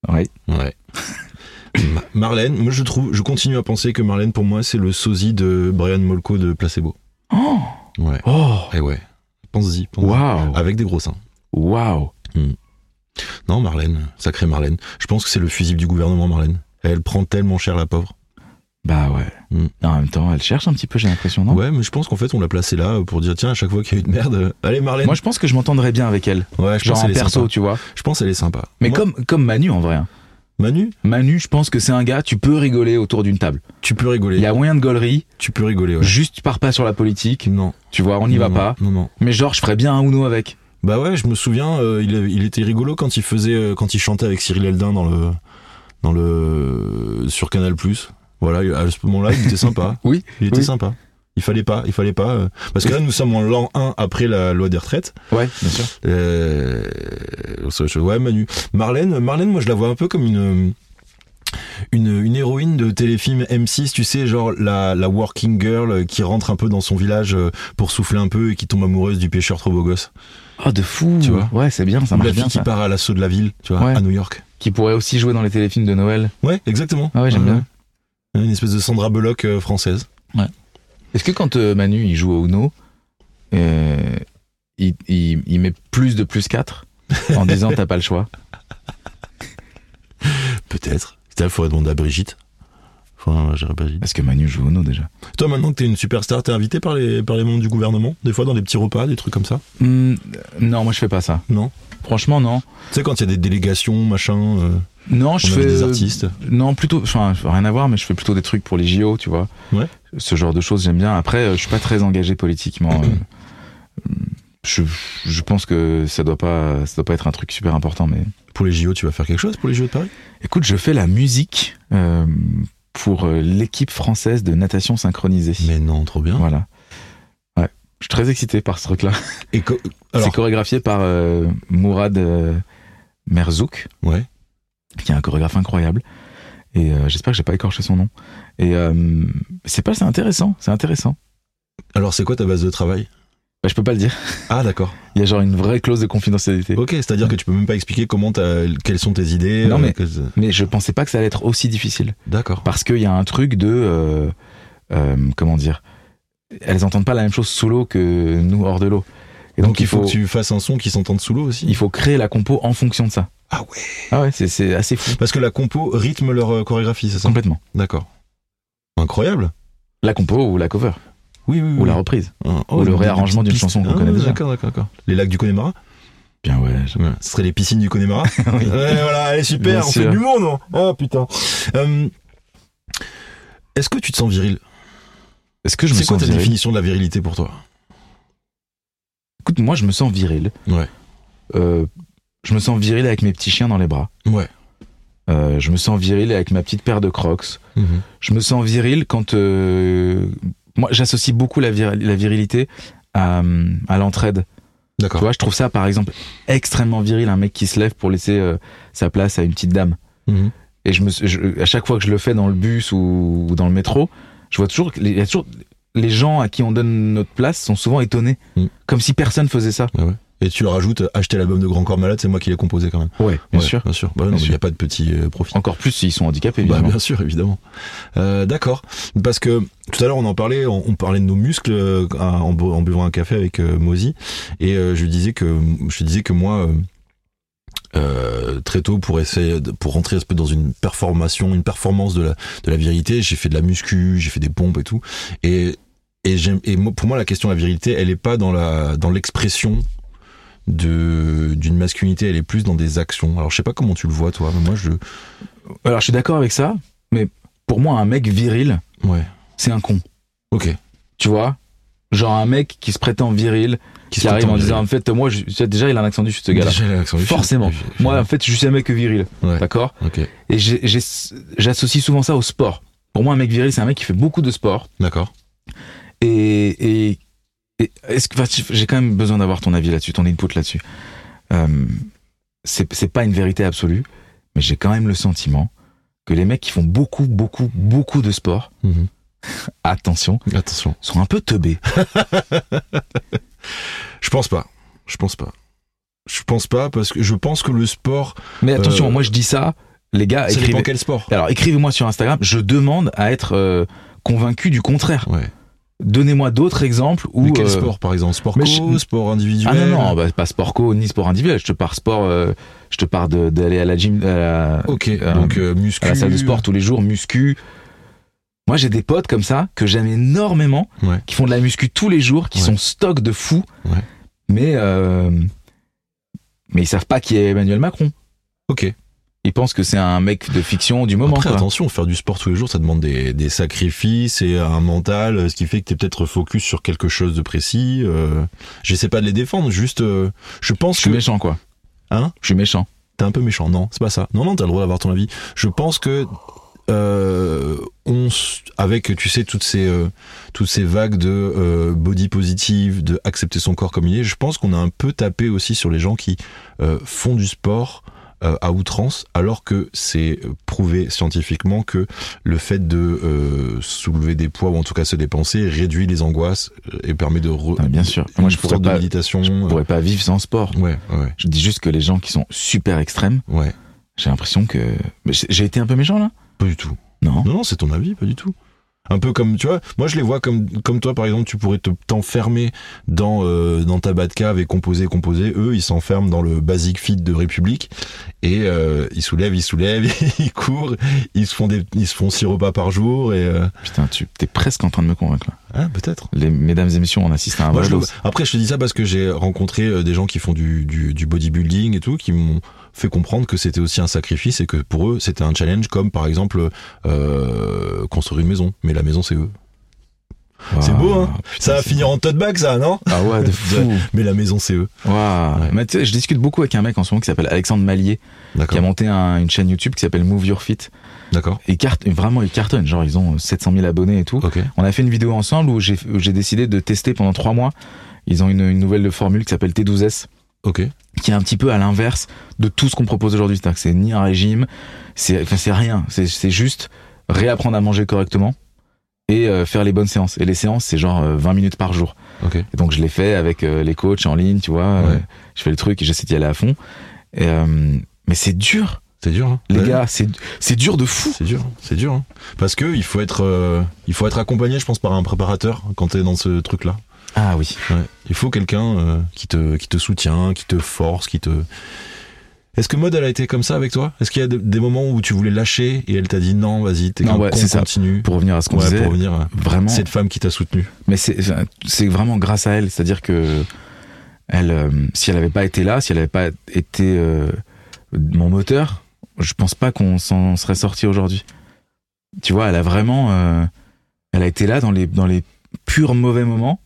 Ouais. Ouais. [laughs] Ma- Marlène, moi je trouve, je continue à penser que Marlène pour moi c'est le sosie de Brian Molko de Placebo. Oh, Ouais. oh, Et ouais. Pense-y. pense-y. waouh, Avec des gros seins. waouh. Non, Marlène, sacré Marlène. Je pense que c'est le fusible du gouvernement, Marlène. Elle prend tellement cher la pauvre. Bah ouais. Mm. En même temps, elle cherche un petit peu, j'ai l'impression, non? Ouais, mais je pense qu'en fait on l'a placée là pour dire tiens à chaque fois qu'il y a eu de merde, euh, allez Marlène. Moi, je pense que je m'entendrais bien avec elle. ouais, je Genre pense en qu'elle est perso, sympa. tu vois. Je pense qu'elle est sympa. Mais Moi, comme, comme Manu, en vrai. hein. Manu, Manu, je pense que c'est un gars, tu peux rigoler autour d'une table. tu peux rigoler. Il y a moyen de gaulerie, Tu peux rigoler. Ouais. juste tu pars pas sur la politique. Non. Tu vois, on n'y va non, pas. Non, non. Mais genre, je ferais bien un Uno avec. Bah ouais, je me souviens, euh, il, était rigolo quand il faisait, euh, quand il chantait avec Cyril Eldin dans le, dans le, sur Canal+. Voilà, à ce moment-là, il était sympa. [laughs] Oui, Il était oui. sympa. Il fallait pas, il fallait pas, euh, parce que là, nous sommes en l'an 1 après la loi des retraites. Ouais, bien sûr. Euh, ouais, Manu. Marlène, Marlène, moi, je la vois un peu comme une, une, une héroïne de téléfilm M6, tu sais, genre la, la working girl qui rentre un peu dans son village euh, pour souffler un peu et qui tombe amoureuse du pêcheur trop beau gosse. Oh, de fou. Tu vois Ouais, c'est bien, ça Ou la marche fille bien, qui ça. part à l'assaut de la ville, tu vois, Ouais. à New York. Qui pourrait aussi jouer dans les téléfilms de Noël. Ouais, exactement. Ah ouais, j'aime bien. Ouais. Une espèce de Sandra Bullock euh, française. Est-ce que quand euh, Manu il joue au Uno, euh, il, il, il met plus de plus 4 en disant t'as pas le choix? Peut-être. Il faudrait demander à Brigitte. Enfin. Parce que Manu joue au Uno déjà. Toi, maintenant que t'es une superstar, t'es invité par les, par les membres du gouvernement Des fois dans des petits repas, des trucs comme ça? Hmm, non, moi je fais pas ça. Non? Franchement, non. Tu sais, quand il y a des délégations, machin, euh, Non, je fais des artistes. Non, plutôt. Enfin, rien à voir, mais je fais plutôt des trucs pour les JO, tu vois. Ouais. Ce genre de choses, j'aime bien. Après, euh, je suis pas très engagé politiquement. euh, je, je pense que ça doit pas, ça doit pas être un truc super important, mais Pour les JO, tu vas faire quelque chose pour les JO de Paris? Écoute, je fais la musique euh, pour l'équipe française de natation synchronisée. Mais non, trop bien. Voilà. Ouais. Je suis très excité par ce truc-là. Co- [laughs] C'est chorégraphié par euh, Mourad euh, Merzouk, ouais. Qui est un chorégraphe incroyable. Et euh, j'espère que j'ai pas écorché son nom. Et euh, c'est pas, c'est intéressant, c'est intéressant. Alors, c'est quoi ta base de travail? Bah, je peux pas le dire. Ah, d'accord. [laughs] Il y a genre une vraie clause de confidentialité. Ok, c'est-à-dire que tu peux même pas expliquer comment t'as, quelles sont tes idées. Non, mais- que- Mais je pensais pas que ça allait être aussi difficile. D'accord. Parce qu'il y a un truc de. euh, euh, comment dire Elles entendent pas la même chose sous l'eau que nous hors de l'eau. Et Donc, donc, il faut, que tu fasses un son qui s'entende sous l'eau aussi? il faut créer la compo en fonction de ça. Ah ouais. Ah ouais, c'est- c'est assez fou. Parce que la compo rythme leur euh, chorégraphie, c'est ça? Complètement. D'accord. Incroyable. La compo ou la cover, Oui, oui, oui. ou la reprise. Ah, ou le réarrangement d'une chanson qu'on pistes. connaît Ah, déjà. D'accord, d'accord, d'accord. Les lacs du Connemara? Bien ouais. je- Ouais. Ce serait les piscines du Connemara [laughs] Oui. Ouais, voilà, allez, super, Bien on sûr. fait du monde, non? Oh putain. Euh, Est-ce que tu te sens viril? Est-ce que je me C'est quoi sens ta viril? définition de la virilité pour toi? Écoute, moi je me sens viril. Ouais. Euh, je me sens viril avec mes petits chiens dans les bras. Ouais. Euh, je me sens viril avec ma petite paire de crocs. Je me sens viril quand euh, moi j'associe beaucoup la, vir- la virilité à, à l'entraide. Tu D'accord. vois, je trouve ça par exemple extrêmement viril un mec qui se lève pour laisser euh, sa place à une petite dame. Mhm. Et je me, je- à chaque fois que je le fais dans le bus ou, ou dans le métro, je vois toujours il y a toujours les gens à qui on donne notre place sont souvent étonnés, Mm. comme si personne faisait ça. Ah ouais. Et tu rajoutes acheter l'album de Grand Corps Malade, c'est moi qui l'ai composé quand même. Ouais, bien Ouais, sûr. Bien sûr. Bah non, Bien mais il n'y sûr. a pas de petit euh, profit. Encore plus s'ils sont handicapés, Bah, évidemment. bien sûr, évidemment. Euh, D'accord. Parce que tout à l'heure, on en parlait, on, on parlait de nos muscles euh, en, bu- en buvant un café avec euh, Mozy, et euh, je lui disais que je disais que moi, euh, euh, très tôt, pour essayer, de- pour rentrer un peu dans une performation, une performance de la de la virilité, j'ai fait de la muscu, j'ai fait des pompes et tout, et et, et moi, pour moi, la question de la virilité, elle est pas dans la dans l'expression d'une masculinité, elle est plus dans des actions. Alors, je sais pas comment tu le vois, toi, mais moi, je Alors je suis d'accord avec ça, mais pour moi, un mec viril, ouais. c'est un con. Ok. Tu vois? Genre un mec qui se prétend viril, qui, se arrive en disant en fait, moi, je, déjà, il a un accent du sud, ce gars-là. Forcément. Moi, en fait, je suis un mec viril. Ouais. D'accord? Ok. Et j'associe souvent ça au sport. Pour moi, un mec viril, c'est un mec qui fait beaucoup de sport. D'accord. Et est-ce que j'ai quand même besoin d'avoir ton avis là-dessus, ton input là-dessus. Euh, c'est pas une vérité absolue, mais j'ai quand même le sentiment que les mecs qui font beaucoup, beaucoup, beaucoup de sport, Mhm. [laughs] attention, Attention. sont un peu teubés. [laughs] Je pense pas. Je pense pas. Je pense pas parce que je pense que le sport. Mais attention, Euh, moi je dis ça, les gars, Ça dépend écrivez. quel sport. Alors écrivez-moi sur Instagram, je demande à être euh, convaincu du contraire. Ouais. Donnez-moi d'autres exemples où. Mais quel euh, sport par exemple? Sport co, je- sport individuel Ah non, non, bah, pas sport co ni sport individuel. Je te parle sport, euh, je te parle de- d'aller à la gym, à la, Ok. Euh, donc muscu. à la salle de sport tous les jours, muscu. Moi, j'ai des potes comme ça que j'aime énormément, Ouais. qui font de la muscu tous les jours, qui Ouais. sont stock de fous, Ouais. mais euh, mais ils savent pas qui est Emmanuel Macron. Ok. Ils pensent que c'est un mec de fiction du moment. Après, quoi. attention, faire du sport tous les jours, ça demande des, des sacrifices et un mental, ce qui fait que tu es peut-être focus sur quelque chose de précis. Euh, J'essaie pas de les défendre, juste, euh, je pense Je suis que méchant, quoi. Hein? Je suis méchant. T'es un peu méchant. Non, c'est pas ça. Non, non, t'as le droit d'avoir ton avis. Je pense que euh, on, avec, tu sais, toutes ces, euh, toutes ces vagues de euh, body positive, de accepter son corps comme il est, je pense qu'on a un peu tapé aussi sur les gens qui euh, font du sport euh, à outrance, alors que c'est prouvé scientifiquement que le fait de euh, soulever des poids ou en tout cas se dépenser réduit les angoisses euh, et permet de re- Ah, bien sûr. une Moi, je pourrais sorte de pas, méditation. je pourrais pas vivre sans sport. euh, Ouais, ouais, Je dis juste que les gens qui sont super extrêmes, ouais. j'ai l'impression que j'ai j'ai été un peu méchant là? Pas du tout. Non. Non, non, c'est ton avis, pas du tout. Un peu comme, tu vois, moi je les vois comme, comme toi par exemple, tu pourrais te- t'enfermer dans, euh, dans ta Batcave et composer, composer. Eux, ils s'enferment dans le Basic Fit de République et euh, ils soulèvent, ils soulèvent, [laughs] ils courent, ils se font des, ils se font six repas par jour et euh, Putain, tu es presque en train de me convaincre là. ah, peut-être. Les mesdames et messieurs, on assiste à un Moi, je. Après, je te dis ça parce que j'ai rencontré euh, des gens qui font du, du, du bodybuilding et tout, qui m'ont fait comprendre que c'était aussi un sacrifice et que pour eux, c'était un challenge comme par exemple euh, construire une maison. Mais la maison, c'est eux. C'est beau, hein putain, Ça va finir en tote bag, ça, non? Ah ouais, de [laughs] fou. Mais la maison, c'est eux. Ouais. Mais je discute beaucoup avec un mec en ce moment qui s'appelle Alexandre Mallier, qui a monté un- une chaîne YouTube qui s'appelle Move Your Fit. D'accord. Et carte, vraiment, ils cartonnent. Genre, ils ont 700 000 abonnés et tout. On a fait une vidéo ensemble où j'ai où j'ai décidé de tester pendant trois mois. Ils ont une, une nouvelle formule qui s'appelle T12S, Ok. qui est un petit peu à l'inverse de tout ce qu'on propose aujourd'hui. C'est-à-dire que c'est ni un régime, c'est enfin, rien. C'est juste réapprendre à manger correctement et euh, faire les bonnes séances. Et les séances, c'est genre euh, 20 minutes par jour. Ok. Et donc je l'ai fait avec euh, les coachs en ligne, tu vois. euh, Ouais. je fais le truc et j'essaie d'y aller à fond. Et, euh, mais c'est dur, C'est dur, hein les Ouais. gars. C'est c'est dur de fou. C'est dur, c'est dur. hein. Parce que il faut être, euh, il faut être accompagné, je pense, par un préparateur quand t'es dans ce truc-là. Ah oui. Ouais. Il faut quelqu'un euh, qui te, qui te soutient, qui te force, qui te. Est-ce que Maud, elle a été comme ça avec toi? Est-ce qu'il y a de- des moments où tu voulais lâcher et elle t'a dit non, vas-y, t'es ouais, con, c'est ça. continue? Pour revenir à ce qu'on Ouais, disait, pour revenir. à vraiment. Cette femme qui t'a soutenu. Mais c'est c'est vraiment grâce à elle, c'est-à-dire que elle, euh, si elle avait pas été là, si elle avait pas été euh, mon moteur, je pense pas qu'on s'en serait sorti aujourd'hui. Tu vois, elle a vraiment, euh, elle a été là dans les dans les purs mauvais moments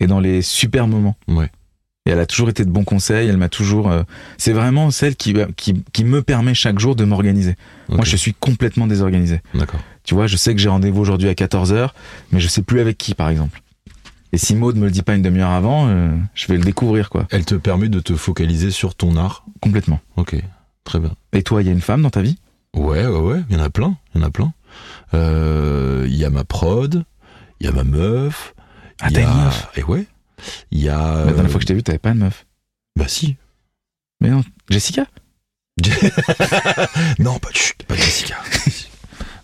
Et dans les super moments. Ouais. Et elle a toujours été de bons conseils. Elle m'a toujours. euh, c'est vraiment celle qui, qui qui me permet chaque jour de m'organiser. Moi, je suis complètement désorganisé. D'accord. Tu vois, je sais que j'ai rendez-vous aujourd'hui à 14h, mais je sais plus avec qui, par exemple. Et si Maud me le dit pas une demi-heure avant, euh, je vais le découvrir, quoi. Elle te permet de te focaliser sur ton art. Complètement. Ok. Très bien. Et toi, il y a une femme dans ta vie? Ouais, ouais, ouais. Il y en a plein. Il y en a plein. Euh, Il y a ma prod. Il y a ma meuf. Ah, t'as une meuf Et ouais. Il y a. La dernière fois que je t'ai vu, t'avais pas de meuf. Bah si. Mais non, Jessica? [laughs] Non, pas, chut, pas Jessica.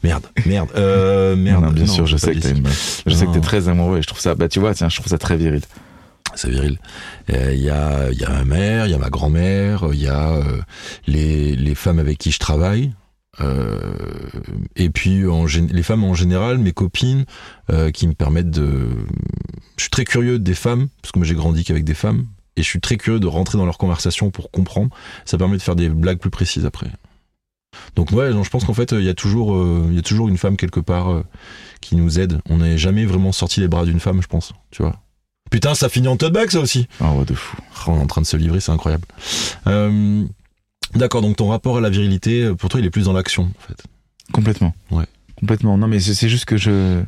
merde, merde, euh, merde. Non, bien non, sûr, je sais que t'as une meuf. Je sais que t'es très amoureux et je trouve ça, bah tu vois, tiens, je trouve ça très viril. C'est viril. Euh, Il y, a, y a ma mère, il y a ma grand-mère, il y a euh, les, les femmes avec qui je travaille. Euh, et puis en, les femmes en général, mes copines, euh, qui me permettent de... Je suis très curieux des femmes, parce que moi j'ai grandi qu'avec des femmes, et je suis très curieux de rentrer dans leur conversation pour comprendre. Ça permet de faire des blagues plus précises après. Donc ouais, non, je pense qu'en fait, il y a toujours, euh, il y a toujours une femme quelque part euh, qui nous aide. On n'est jamais vraiment sorti les bras d'une femme, je pense. Tu vois. Putain, ça finit en tote bag, ça aussi. Oh, ouais, de fou. Oh, On est en train de se livrer, c'est incroyable. Euh, D'accord, donc ton rapport à la virilité, pour toi, il est plus dans l'action, en fait. Complètement. Ouais. Complètement. Non, mais c'est juste que je.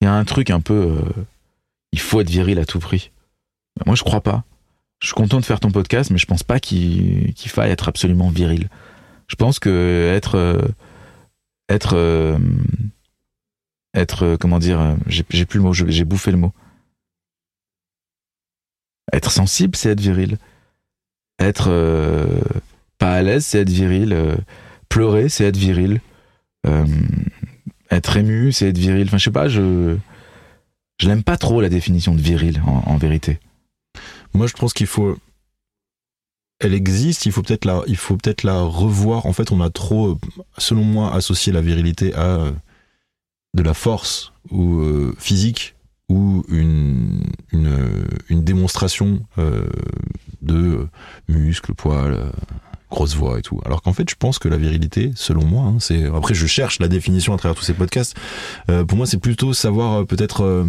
Il y a un truc un peu. euh, Il faut être viril à tout prix. Moi, je crois pas. Je suis content de faire ton podcast, mais je pense pas qu'il faille être absolument viril. Je pense que être. euh, Être. euh, Être. euh, Comment dire euh, J'ai plus le mot, j'ai bouffé le mot. Être sensible, c'est être viril. Être euh, pas à l'aise, c'est être viril. Euh, pleurer, c'est être viril. Euh, être ému, c'est être viril. Enfin, je sais pas, je. Je l'aime pas trop la définition de viril, en, vérité. Moi, je pense qu'il faut. Elle existe, il faut peut-être la, peut-être la revoir. En fait, on a trop, selon moi, associé la virilité à de la force ou physique ou une, une, démonstration de euh, muscles, poils, euh, grosse voix et tout. Alors qu'en fait, je pense que la virilité, selon moi, hein, c'est. Après, je cherche la définition à travers tous ces podcasts. Euh, pour moi, c'est plutôt savoir euh, peut-être euh,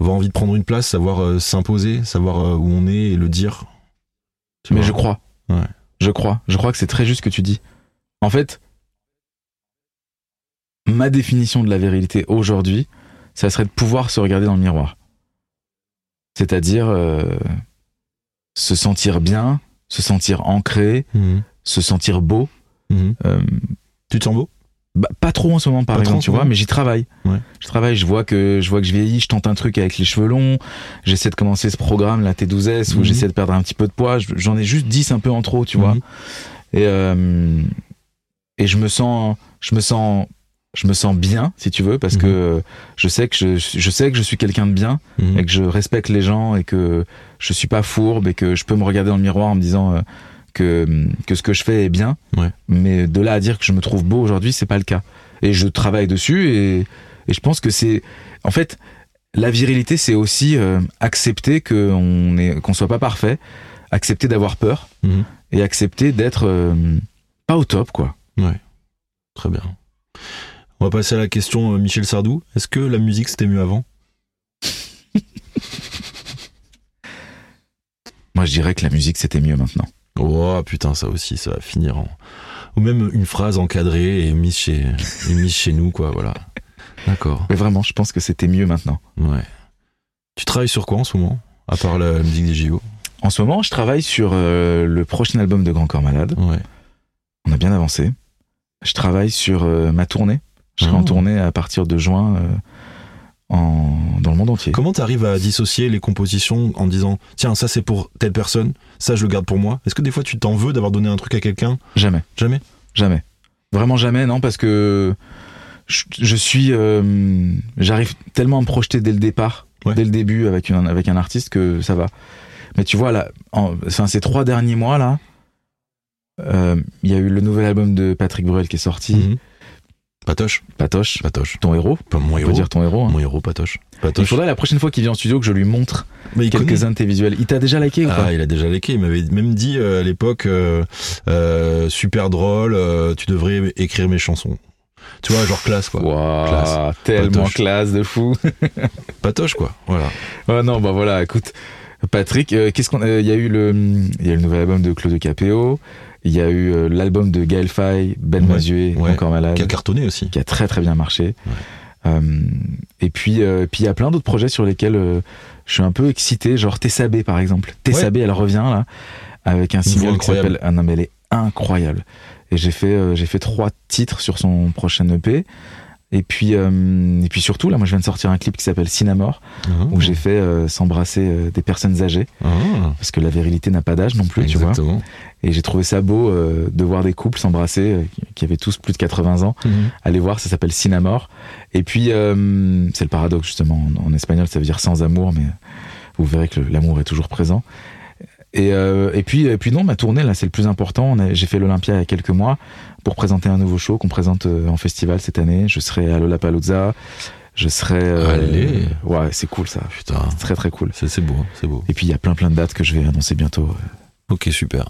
avoir envie de prendre une place, savoir s'imposer, savoir où on est et le dire. Tu Mais je crois. Ouais. Je crois. Je crois que c'est très juste ce que tu dis. En fait, ma définition de la virilité aujourd'hui, ça serait de pouvoir se regarder dans le miroir. C'est-à-dire se sentir bien, se sentir ancré, Mhm. se sentir beau. Mhm. Euh, Tu te sens beau? Bah, pas trop en ce moment, par Pas exemple, tu vois, mais j'y travaille. Ouais. Je travaille, je vois que je vois que je vieillis, je tente un truc avec les cheveux longs, j'essaie de commencer ce programme, la T12S, où Mhm. j'essaie de perdre un petit peu de poids. Je- J'en ai juste 10 un peu en trop, tu vois. Et, euh, et je me sens, je me sens, je me sens bien, si tu veux, parce Mhm. que je sais que je, je sais que je suis quelqu'un de bien Mhm. et que je respecte les gens et que je suis pas fourbe et que je peux me regarder dans le miroir en me disant euh, que, que ce que je fais est bien. Ouais. Mais de là à dire que je me trouve beau aujourd'hui, c'est pas le cas. Et je travaille dessus et, et je pense que c'est, en fait, la virilité, c'est aussi euh, accepter qu'on est, qu'on soit pas parfait, accepter d'avoir peur Mhm. et accepter d'être euh, pas au top, quoi. Très bien. On va passer à la question euh, Michel Sardou. Est-ce que la musique c'était mieux avant? Moi, je dirais que la musique, c'était mieux maintenant. Oh putain, ça aussi, ça va finir en. Ou même une phrase encadrée et mise chez, et mise chez nous, quoi, voilà. D'accord. Mais vraiment, je pense que c'était mieux maintenant. Ouais. Tu travailles sur quoi en ce moment À part la, la musique des JO En ce moment, je travaille sur euh, le prochain album de Grand Corps Malade. Ouais. On a bien avancé. Je travaille sur euh, ma tournée. Je serai Oh. en tournée à partir de juin euh, en, dans le monde entier. Comment t'arrives à dissocier les compositions en disant tiens, ça c'est pour telle personne, ça je le garde pour moi? Est-ce que des fois tu t'en veux d'avoir donné un truc à quelqu'un? Jamais. Jamais? Jamais. Vraiment jamais, non, parce que je, je suis. euh, J'arrive tellement à me projeter dès le départ, Ouais. dès le début avec, une, avec un artiste que ça va. Mais tu vois, là, en, enfin, ces trois derniers mois, là, euh, il y a eu le nouvel album de Patrick Bruel qui est sorti, Mhm. Patoche Patoche, Patoche. ton héros. Pas mon On héros. peut dire ton héros. hein. Mon héros, Patoche. Il Patoche. faudrait la prochaine fois qu'il vient en studio que je lui montre il quelques-uns de tes visuels. Il t'a déjà liké ou pas Ah, il a déjà léqué. Il m'avait même dit euh, à l'époque, euh, euh, super drôle, tu devrais écrire mes chansons. Tu vois, genre classe, quoi. Classe. tellement Patoche. classe de fou. [laughs] Patoche, quoi. Voilà. Non, bah voilà, écoute, Patrick, qu'est-ce qu'on, il y a eu le, il y a eu le nouvel album de Claude Capéo, il y a eu euh, l'album de Gaël Faye, Ben Ouais, Mazué, ouais. encore malade, Qui a cartonné aussi. qui a très très bien marché. Euh, et puis, euh, puis il y a plein d'autres projets sur lesquels je suis un peu excité, genre Tessa B par exemple. Tessa B, elle revient là avec un single qui s'appelle, ah non mais elle est incroyable. Et j'ai fait, j'ai fait trois titres sur son prochain EP Et puis, euh, et puis surtout, là, moi, je viens de sortir un clip qui s'appelle Cinamore, où j'ai fait euh, s'embrasser euh, des personnes âgées, Ah, parce que la virilité n'a pas d'âge non plus, tu vois. Et j'ai trouvé ça beau euh, de voir des couples s'embrasser qui- avaient tous plus de 80 ans. Mhm. Allez voir, ça s'appelle Cinamore. Et puis, euh, c'est le paradoxe, justement. En, en espagnol, ça veut dire sans amour, mais vous verrez que l'amour est toujours présent. Et, euh, et puis, et puis non, ma tournée, là, c'est le plus important. J'ai fait l'Olympia il y a quelques mois pour présenter un nouveau show qu'on présente euh, en festival cette année. Je serai à Lollapalooza. Je serai... euh, Allez. Ouais, c'est cool, ça. Putain, C'est très, très cool. c'est beau, hein, c'est beau. Et puis, il y a plein, plein de dates que je vais annoncer bientôt. Ok, super.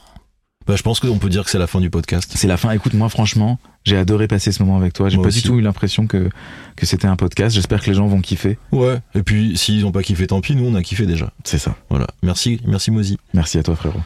Bah, je pense qu'on peut dire que c'est la fin du podcast. C'est la fin. Écoute, moi, franchement, j'ai adoré passer ce moment avec toi. J'ai pas aussi. du tout eu l'impression que, que c'était un podcast. J'espère que les gens vont kiffer. Ouais. Et puis, s'ils ont pas kiffé, tant pis. Nous, on a kiffé déjà. C'est ça. Voilà. Merci, merci Mozi. Merci à toi, frérot.